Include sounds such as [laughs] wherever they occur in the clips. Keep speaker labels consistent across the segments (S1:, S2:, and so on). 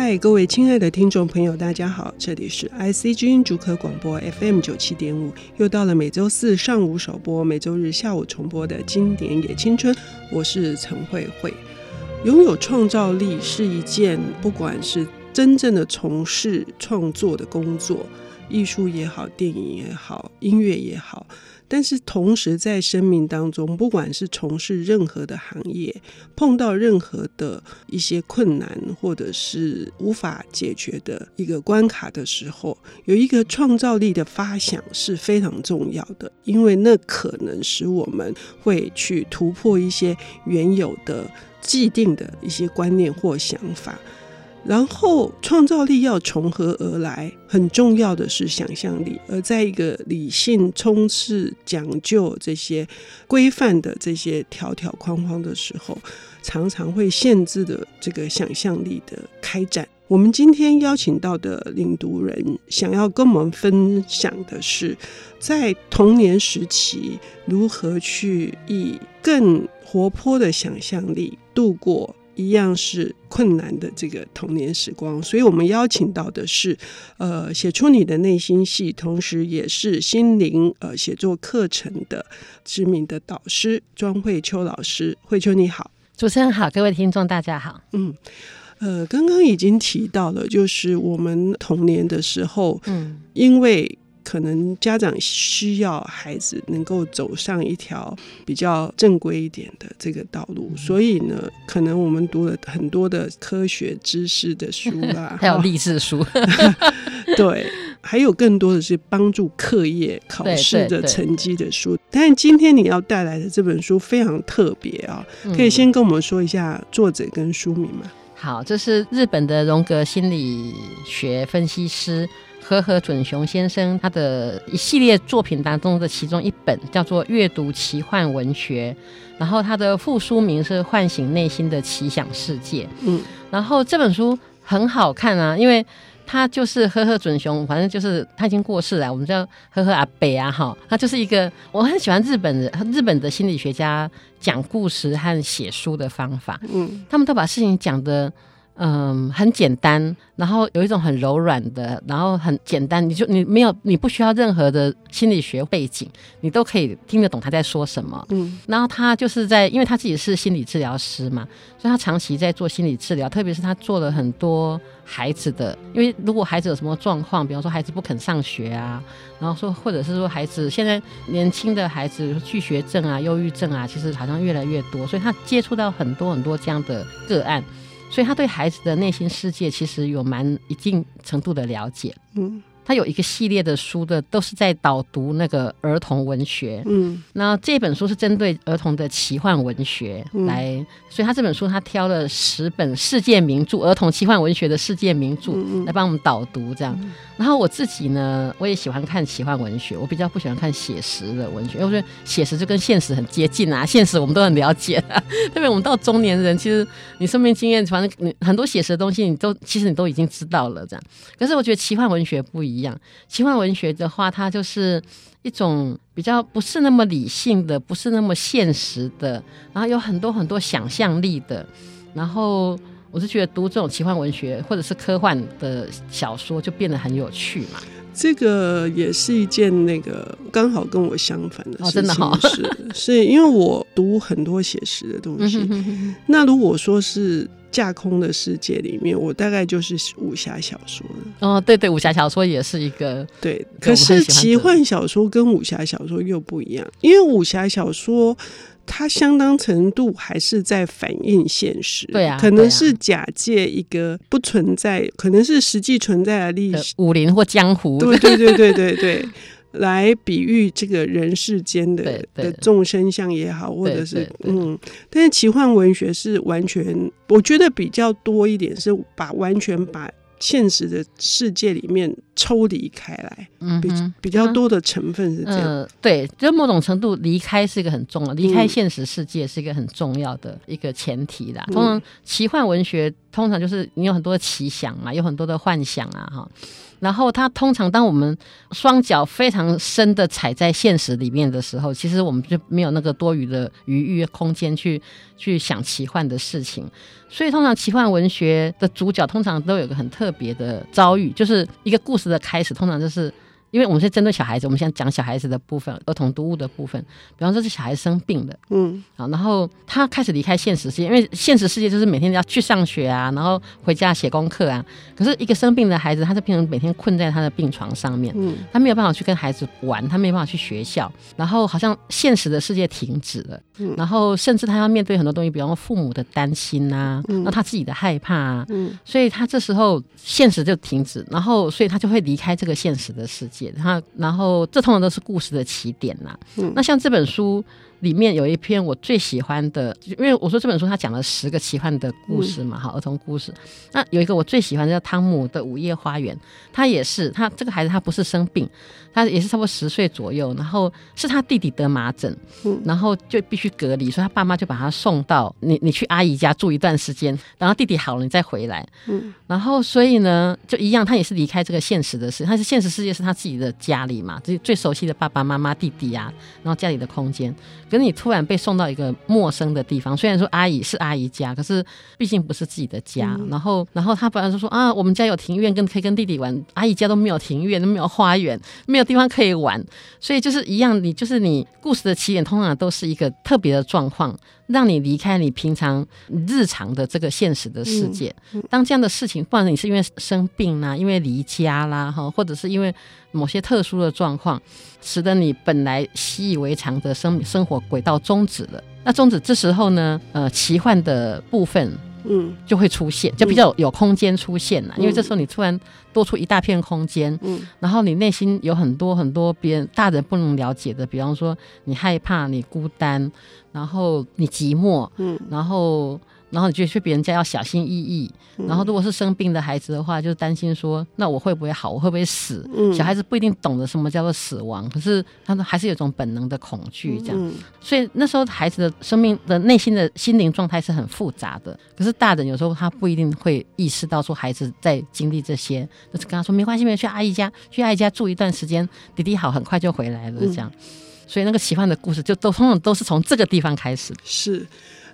S1: 嗨，各位亲爱的听众朋友，大家好，这里是 icg 主可广播 FM 九七点五，又到了每周四上午首播、每周日下午重播的经典野青春，我是陈慧慧。拥有创造力是一件，不管是真正的从事创作的工作，艺术也好，电影也好，音乐也好。但是同时，在生命当中，不管是从事任何的行业，碰到任何的一些困难，或者是无法解决的一个关卡的时候，有一个创造力的发想是非常重要的，因为那可能使我们会去突破一些原有的既定的一些观念或想法。然后创造力要从何而来？很重要的是想象力。而在一个理性、充斥、讲究这些规范的这些条条框框的时候，常常会限制的这个想象力的开展。我们今天邀请到的领读人，想要跟我们分享的是，在童年时期如何去以更活泼的想象力度过。一样是困难的这个童年时光，所以我们邀请到的是，呃，写出你的内心戏，同时也是心灵呃写作课程的知名的导师庄慧秋老师。慧秋你好，
S2: 主持人好，各位听众大家好。
S1: 嗯，呃，刚刚已经提到了，就是我们童年的时候，嗯，因为。可能家长需要孩子能够走上一条比较正规一点的这个道路，所以呢，可能我们读了很多的科学知识的书啊，[laughs]
S2: 还有励志书，[laughs]
S1: 对，还有更多的是帮助课业考试的成绩的书。但是今天你要带来的这本书非常特别啊，可以先跟我们说一下作者跟书名吗？
S2: 好，这是日本的荣格心理学分析师。河河准雄先生他的一系列作品当中的其中一本叫做《阅读奇幻文学》，然后他的副书名是《唤醒内心的奇想世界》。嗯，然后这本书很好看啊，因为他就是呵呵准雄，反正就是他已经过世了，我们叫呵呵阿北啊，哈，他就是一个我很喜欢日本的日本的心理学家讲故事和写书的方法。嗯，他们都把事情讲得。嗯，很简单，然后有一种很柔软的，然后很简单，你就你没有，你不需要任何的心理学背景，你都可以听得懂他在说什么。嗯，然后他就是在，因为他自己是心理治疗师嘛，所以他长期在做心理治疗，特别是他做了很多孩子的，因为如果孩子有什么状况，比方说孩子不肯上学啊，然后说或者是说孩子现在年轻的孩子拒学症啊、忧郁症啊，其实好像越来越多，所以他接触到很多很多这样的个案。所以他对孩子的内心世界其实有蛮一定程度的了解。嗯。他有一个系列的书的，都是在导读那个儿童文学。嗯，那这本书是针对儿童的奇幻文学来，嗯、所以他这本书他挑了十本世界名著，儿童奇幻文学的世界名著来帮我们导读这样。嗯、然后我自己呢，我也喜欢看奇幻文学，我比较不喜欢看写实的文学，因为我觉得写实就跟现实很接近啊，现实我们都很了解啊。[laughs] 特别我们到中年人，其实你生命经验，反正你很多写实的东西，你都其实你都已经知道了这样。可是我觉得奇幻文学不一样。一样，奇幻文学的话，它就是一种比较不是那么理性的，不是那么现实的，然后有很多很多想象力的。然后我是觉得读这种奇幻文学或者是科幻的小说，就变得很有趣嘛。
S1: 这个也是一件那个刚好跟我相反的事情，
S2: 真的好
S1: 是是因为我读很多写实的东西。那如果说是。架空的世界里面，我大概就是武侠小说了。
S2: 哦，对对，武侠小说也是一个
S1: 对。可是奇幻小说跟武侠小说又不一样，因为武侠小说它相当程度还是在反映现实。
S2: 对啊，
S1: 可能是假借一个不存在，可能是实际存在的历史，
S2: 武林或江湖。
S1: 对对对对对对。来比喻这个人世间的的众生相也好，或者是嗯，但是奇幻文学是完全，我觉得比较多一点是把完全把现实的世界里面抽离开来，嗯，比比较多的成分是这样，
S2: 呃，对，就某种程度离开是一个很重要，离开现实世界是一个很重要的一个前提啦。通常奇幻文学。通常就是你有很多的奇想嘛，有很多的幻想啊，哈。然后它通常当我们双脚非常深的踩在现实里面的时候，其实我们就没有那个多余的余裕空间去去想奇幻的事情。所以通常奇幻文学的主角通常都有个很特别的遭遇，就是一个故事的开始，通常就是。因为我们是针对小孩子，我们现在讲小孩子的部分，儿童读物的部分。比方说，是小孩生病的，嗯，啊，然后他开始离开现实世界，因为现实世界就是每天要去上学啊，然后回家写功课啊。可是，一个生病的孩子，他就变成每天困在他的病床上面，嗯，他没有办法去跟孩子玩，他没有办法去学校，然后好像现实的世界停止了，嗯，然后甚至他要面对很多东西，比方说父母的担心啊，嗯，那他自己的害怕啊，嗯，所以他这时候现实就停止，然后所以他就会离开这个现实的世界。他，然后这通常都是故事的起点啦。嗯，那像这本书。里面有一篇我最喜欢的，因为我说这本书它讲了十个奇幻的故事嘛，哈、嗯，儿童故事。那有一个我最喜欢的叫汤姆的午夜花园，他也是他这个孩子他不是生病，他也是差不多十岁左右，然后是他弟弟得麻疹，嗯，然后就必须隔离，所以他爸妈就把他送到你你去阿姨家住一段时间，然后弟弟好了你再回来，嗯，然后所以呢就一样，他也是离开这个现实的事，他是现实世界是他自己的家里嘛，最最熟悉的爸爸妈妈弟弟啊，然后家里的空间。可是你突然被送到一个陌生的地方，虽然说阿姨是阿姨家，可是毕竟不是自己的家。嗯、然后，然后他本来就说啊，我们家有庭院，跟可以跟弟弟玩。阿姨家都没有庭院，都没有花园，没有地方可以玩。所以就是一样，你就是你故事的起点，通常都是一个特别的状况。让你离开你平常日常的这个现实的世界。当这样的事情，不管你是因为生病啦、啊，因为离家啦，哈，或者是因为某些特殊的状况，使得你本来习以为常的生生活轨道终止了。那终止这时候呢，呃，奇幻的部分。嗯，就会出现，就比较有空间出现了，嗯、因为这时候你突然多出一大片空间，嗯，然后你内心有很多很多别人大人不能了解的，比方说你害怕、你孤单，然后你寂寞，嗯，然后。然后你就去别人家要小心翼翼，然后如果是生病的孩子的话，就担心说，那我会不会好，我会不会死？嗯、小孩子不一定懂得什么叫做死亡，可是他们还是有一种本能的恐惧，这样。嗯、所以那时候孩子的生命的内心的心灵状态是很复杂的。可是大人有时候他不一定会意识到说孩子在经历这些，就是跟他说没关系，没有去阿姨家，去阿姨家住一段时间，弟弟好，很快就回来了，这样。嗯、所以那个奇幻的故事就都通常都是从这个地方开始。
S1: 是。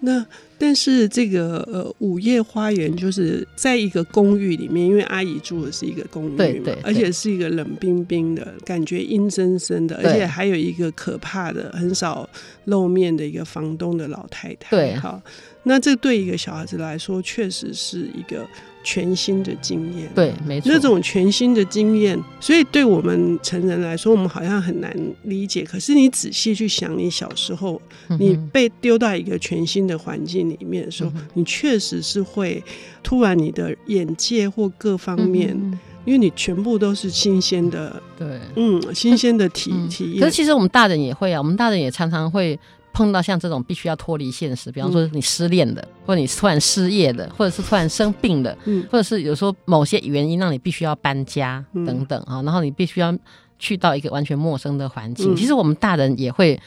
S1: 那但是这个呃午夜花园就是在一个公寓里面，因为阿姨住的是一个公寓嘛，对对对，而且是一个冷冰冰的感觉，阴森森的，而且还有一个可怕的、很少露面的一个房东的老太太。对，好，那这对一个小孩子来说，确实是一个。全新的经验，
S2: 对，没错，
S1: 那种全新的经验，所以对我们成人来说，我们好像很难理解。可是你仔细去想，你小时候，你被丢到一个全新的环境里面的时候，嗯、你确实是会突然你的眼界或各方面，嗯、因为你全部都是新鲜的，对，嗯，新鲜的体体验。
S2: 可是其实我们大人也会啊，我们大人也常常会。碰到像这种必须要脱离现实，比方说你失恋的，或者你突然失业的，或者是突然生病的，或者是有时候某些原因让你必须要搬家等等啊，然后你必须要去到一个完全陌生的环境。其实我们大人也会。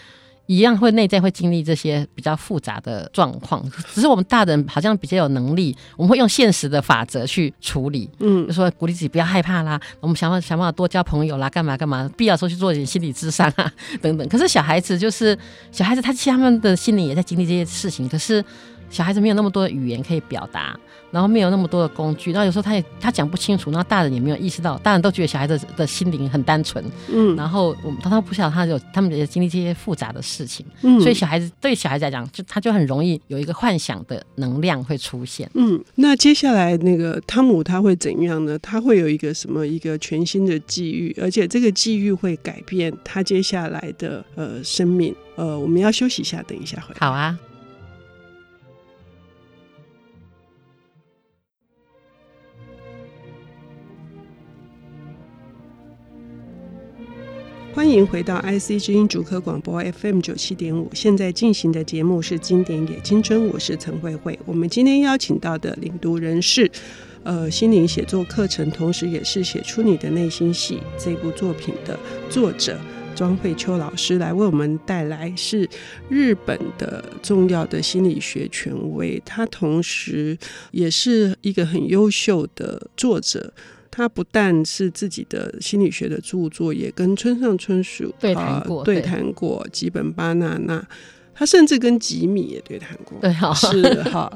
S2: 一样会内在会经历这些比较复杂的状况，只是我们大人好像比较有能力，我们会用现实的法则去处理，嗯，就说鼓励自己不要害怕啦，我们想办想办法多交朋友啦，干嘛干嘛，必要时候去做一点心理智商啊等等。可是小孩子就是小孩子，他其实他们的心里也在经历这些事情，可是。小孩子没有那么多的语言可以表达，然后没有那么多的工具，然后有时候他也他讲不清楚，然后大人也没有意识到，大人都觉得小孩子的心灵很单纯，嗯，然后我们他他不晓得他有他们也经历这些复杂的事情，嗯，所以小孩子对小孩子来讲，就他就很容易有一个幻想的能量会出现，
S1: 嗯，那接下来那个汤姆他会怎样呢？他会有一个什么一个全新的际遇，而且这个际遇会改变他接下来的呃生命，呃，我们要休息一下，等一下回来。
S2: 好啊。
S1: 欢迎回到 IC 之音主科广播 FM 九七点五，现在进行的节目是《经典也青春》，我是陈慧慧。我们今天邀请到的领读人是，呃，心灵写作课程，同时也是写出你的内心戏这部作品的作者庄慧秋老师来为我们带来是日本的重要的心理学权威，他同时也是一个很优秀的作者。他不但是自己的心理学的著作，也跟村上春树
S2: 对谈过，
S1: 对谈过吉本巴纳纳。他甚至跟吉米也对谈过，
S2: 对，好
S1: 是哈，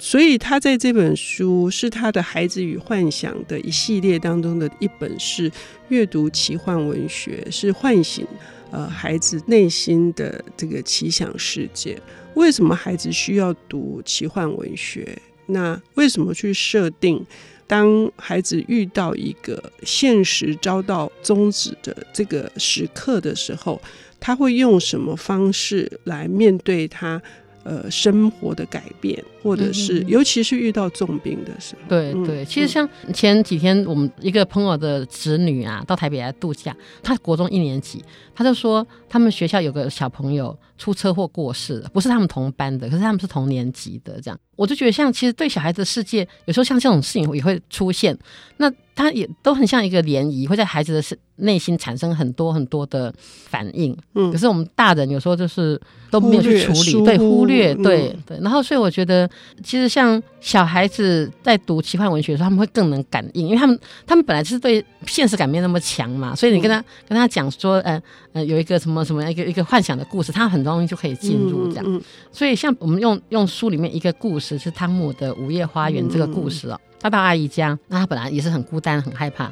S1: 所以他在这本书是他的孩子与幻想的一系列当中的一本，是阅读奇幻文学，是唤醒呃孩子内心的这个奇想世界。为什么孩子需要读奇幻文学？那为什么去设定，当孩子遇到一个现实遭到终止的这个时刻的时候？他会用什么方式来面对他呃生活的改变，或者是尤其是遇到重病的时候？
S2: 对对，其实像前几天我们一个朋友的侄女啊，到台北来度假，她国中一年级，她就说他们学校有个小朋友出车祸过世了，不是他们同班的，可是他们是同年级的，这样。我就觉得像其实对小孩子的世界，有时候像这种事情也会出现，那他也都很像一个涟漪，会在孩子的内心产生很多很多的反应，嗯，可是我们大人有时候就是都没有去处理，对，忽略，对对，然后所以我觉得，其实像小孩子在读奇幻文学的时候，他们会更能感应，因为他们他们本来就是对现实感没那么强嘛，所以你跟他跟他讲说，呃呃，有一个什么什么一个一个幻想的故事，他很容易就可以进入这样。所以像我们用用书里面一个故事是汤姆的《午夜花园》这个故事哦，他到阿姨家，那他本来也是很孤单很害怕。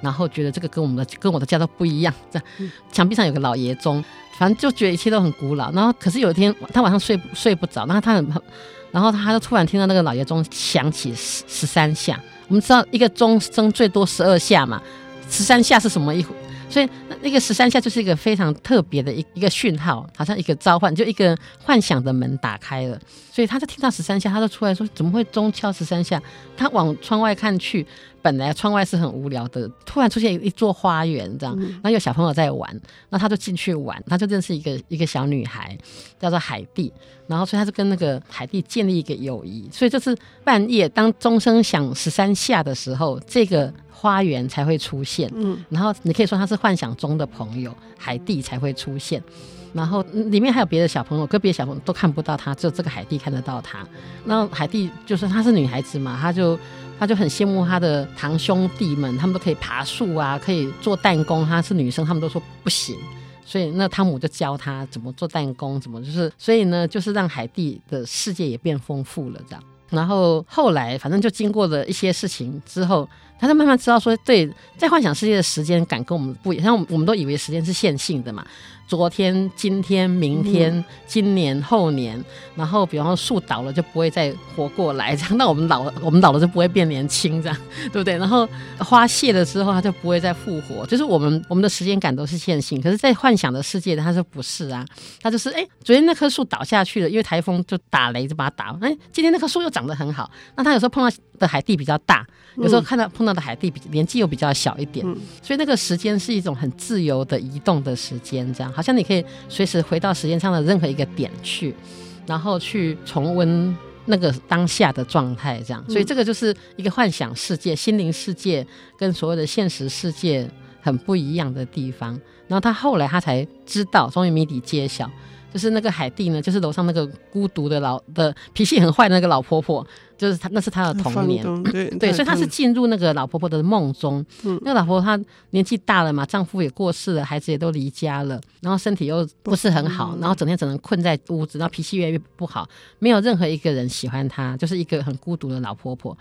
S2: 然后觉得这个跟我们的跟我的家都不一样，这样墙壁上有个老爷钟，反正就觉得一切都很古老。然后可是有一天他晚上睡睡不着，然后他很，然后他就突然听到那个老爷钟响起十十三下。我们知道一个钟声最多十二下嘛，十三下是什么意思？所以那个十三下就是一个非常特别的一一个讯号，好像一个召唤，就一个幻想的门打开了。所以他就听到十三下，他就出来说：“怎么会钟敲十三下？”他往窗外看去，本来窗外是很无聊的，突然出现一座花园，这样，然后有小朋友在玩，那他就进去玩，他就认识一个一个小女孩，叫做海蒂，然后所以他就跟那个海蒂建立一个友谊。所以这是半夜当钟声响十三下的时候，这个。花园才会出现，嗯，然后你可以说他是幻想中的朋友，海蒂才会出现，然后里面还有别的小朋友，个别小朋友都看不到他，只有这个海蒂看得到他。那海蒂就是她是女孩子嘛，她就她就很羡慕她的堂兄弟们，他们都可以爬树啊，可以做弹弓，她是女生，他们都说不行，所以那汤姆就教她怎么做弹弓，怎么就是，所以呢，就是让海蒂的世界也变丰富了这样。然后后来反正就经过了一些事情之后。他就慢慢知道说，对，在幻想世界的时间感跟我们不一样。像我们都以为时间是线性的嘛，昨天、今天、明天、嗯、今年、后年，然后比方说树倒了就不会再活过来，这样。那我们老了，我们老了就不会变年轻，这样 [laughs] 对不对？然后花谢了之后，它就不会再复活。就是我们我们的时间感都是线性，可是，在幻想的世界，他说不是啊，他就是哎，昨天那棵树倒下去了，因为台风就打雷就把它打。哎，今天那棵树又长得很好。那他有时候碰到的海地比较大，有时候看到碰到的海地比年纪又比较小一点，所以那个时间是一种很自由的移动的时间，这样好像你可以随时回到时间上的任何一个点去，然后去重温那个当下的状态，这样。所以这个就是一个幻想世界、心灵世界跟所谓的现实世界很不一样的地方。然后他后来他才知道，终于谜底揭晓。就是那个海蒂呢，就是楼上那个孤独的老的脾气很坏的那个老婆婆，就是他，那是他的童年，对对，所以他是进入那个老婆婆的梦中。嗯，那个老婆婆她年纪大了嘛，丈夫也过世了，孩子也都离家了，然后身体又不是很好，然后整天只能困在屋子，然后脾气越来越不好，没有任何一个人喜欢她，就是一个很孤独的老婆婆。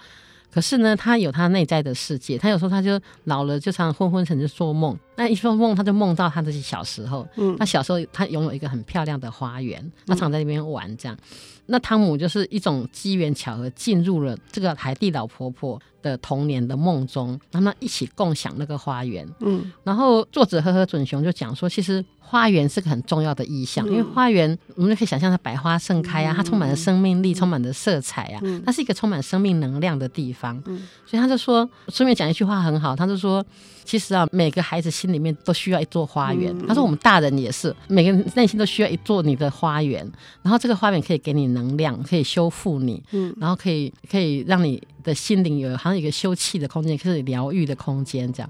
S2: 可是呢，她有她内在的世界。她有时候她就老了，就常常昏昏沉沉做梦。那一做梦，他就梦到他自己小时候。嗯，他小时候他拥有一个很漂亮的花园，他常在那边玩这样。嗯、那汤姆就是一种机缘巧合进入了这个海蒂老婆婆的童年的梦中，他们一起共享那个花园。嗯，然后作者呵呵准雄就讲说，其实。花园是个很重要的意象，因为花园我们就可以想象它百花盛开啊，它充满了生命力，充满了色彩啊，它是一个充满生命能量的地方。嗯所以他就说，顺便讲一句话很好，他就说，其实啊，每个孩子心里面都需要一座花园。他说，我们大人也是，每个人内心都需要一座你的花园。然后这个花园可以给你能量，可以修复你，嗯然后可以可以让你的心灵有好像一个休憩的空间，可以疗愈的空间这样。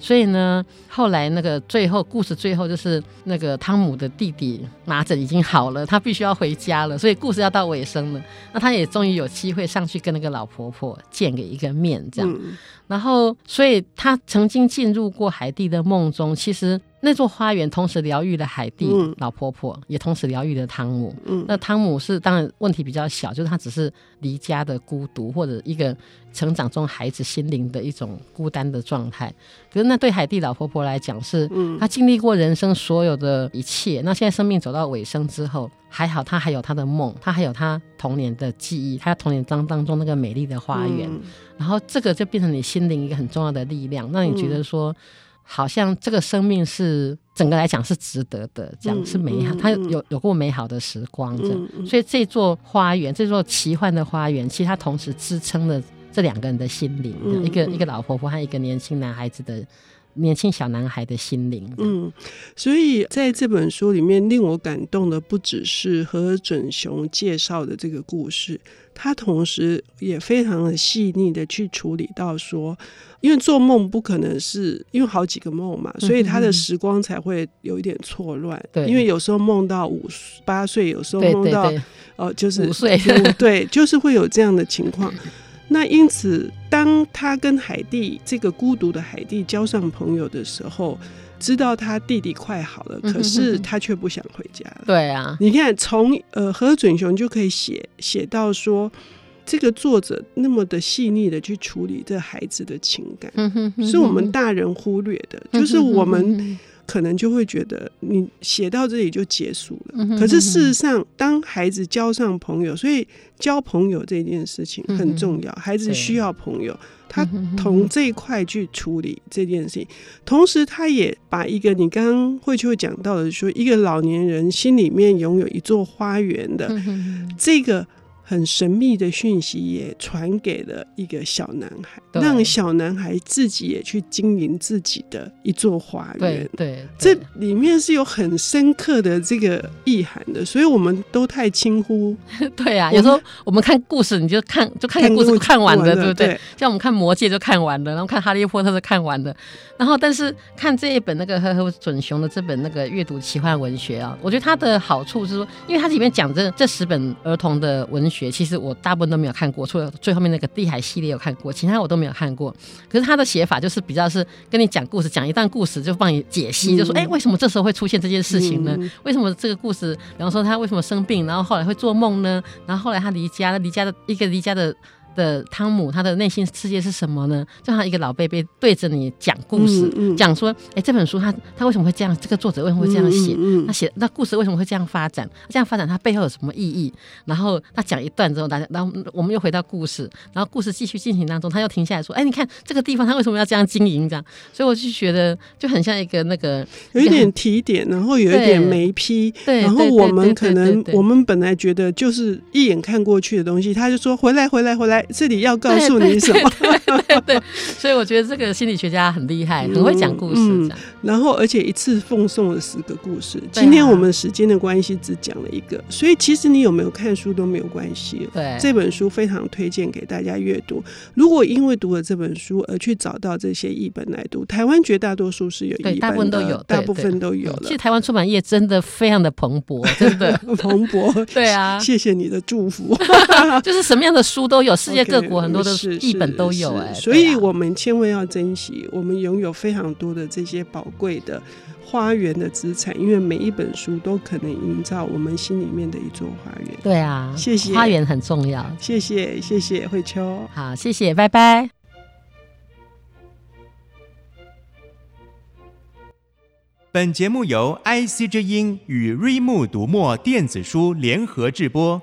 S2: 所以呢，后来那个最后故事最后就是那个汤姆的弟弟麻疹已经好了，他必须要回家了，所以故事要到尾声了。那他也终于有机会上去跟那个老婆婆见个一个面，这样。嗯然后，所以他曾经进入过海蒂的梦中。其实那座花园同时疗愈了海蒂老婆婆，嗯、也同时疗愈了汤姆。嗯，那汤姆是当然问题比较小，就是他只是离家的孤独，或者一个成长中孩子心灵的一种孤单的状态。可是那对海蒂老婆婆来讲是，她经历过人生所有的一切。那现在生命走到尾声之后，还好他还有他的梦，他还有他童年的记忆，他童年当当中那个美丽的花园。嗯然后这个就变成你心灵一个很重要的力量，让你觉得说，好像这个生命是整个来讲是值得的，这样是美好，他有有过美好的时光，这样。所以这座花园，这座奇幻的花园，其实它同时支撑了这两个人的心灵，一个一个老婆婆和一个年轻男孩子的。年轻小男孩的心灵，
S1: 嗯，所以在这本书里面，令我感动的不只是何准雄介绍的这个故事，他同时也非常的细腻的去处理到说，因为做梦不可能是因为好几个梦嘛，所以他的时光才会有一点错乱。对、嗯，因为有时候梦到五八岁，有时候梦到呃，就是
S2: 五岁，
S1: 对，就是会有这样的情况。[laughs] 那因此，当他跟海蒂这个孤独的海蒂交上朋友的时候，知道他弟弟快好了，可是他却不想回家了。
S2: 对啊，
S1: 你看，从呃何准雄就可以写写到说，这个作者那么的细腻的去处理这孩子的情感，是我们大人忽略的，就是我们。可能就会觉得你写到这里就结束了，可是事实上，当孩子交上朋友，所以交朋友这件事情很重要。孩子需要朋友，他从这一块去处理这件事情，同时他也把一个你刚刚慧秋讲到的说，一个老年人心里面拥有一座花园的这个。很神秘的讯息也传给了一个小男孩，让小男孩自己也去经营自己的一座花
S2: 园。对，
S1: 这里面是有很深刻的这个意涵的，所以我们都太轻忽。[laughs]
S2: 对啊，有时候我们看故事，你就看就看个故事看完了，对不对？像我们看《魔戒》就看完了，然后看《哈利波特》就看完了，然后但是看这一本那个呵呵准雄的这本那个阅读奇幻文学啊，我觉得它的好处是说，因为它里面讲这这十本儿童的文学。其实我大部分都没有看过，除了最后面那个地海系列有看过，其他我都没有看过。可是他的写法就是比较是跟你讲故事，讲一段故事就帮你解析，就说哎，为什么这时候会出现这件事情呢？为什么这个故事，比方说他为什么生病，然后后来会做梦呢？然后后来他离家，离家的一个离家的。的汤姆，他的内心世界是什么呢？就像一个老贝贝对着你讲故事，讲、说，哎，这本书他他为什么会这样？这个作者为什么会这样写？他写那故事为什么会这样发展？这样发展它背后有什么意义？然后他讲一段之后，大家，然后我们又回到故事，然后故事继续进行当中，他又停下来说，哎，你看这个地方他为什么要这样经营？这样，所以我就觉得就很像一个那个
S1: 有一点提点，然后有一点眉批，对，然后我们可能我们本来觉得就是一眼看过去的东西，他就说回来回来回来，这里要告诉。你什么？对，对，对，对，所以我觉得这个心理学家很厉害，很会讲故事，嗯嗯。然后，而且一次奉送了十个故事。今天我们时间的关系只讲了一个，所以其实你有没有看书都没有关系。对，这本书非常推荐给大家阅读。如果因为读了这本书而去找到这些译本来读，台湾绝大多数是有译本的，大部分都有，大部分都有了。
S2: 其实台湾出版业真的非常的蓬勃，真的 [laughs] [laughs]
S1: 蓬勃。
S2: 对啊，
S1: 谢谢你的祝福。[laughs]
S2: 就是什么样的书都有，世界各国很多的。是一本都有哎，
S1: 所以我们千万要珍惜，我们拥有非常多的这些宝贵的花园的资产，因为每一本书都可能营造我们心里面的一座花园。
S2: 对啊，
S1: 谢谢，
S2: 花园很重要。
S1: 谢谢，谢谢慧秋。
S2: 好，谢谢，拜拜。
S3: 本节目由 IC 之音与瑞木读墨电子书联合制播。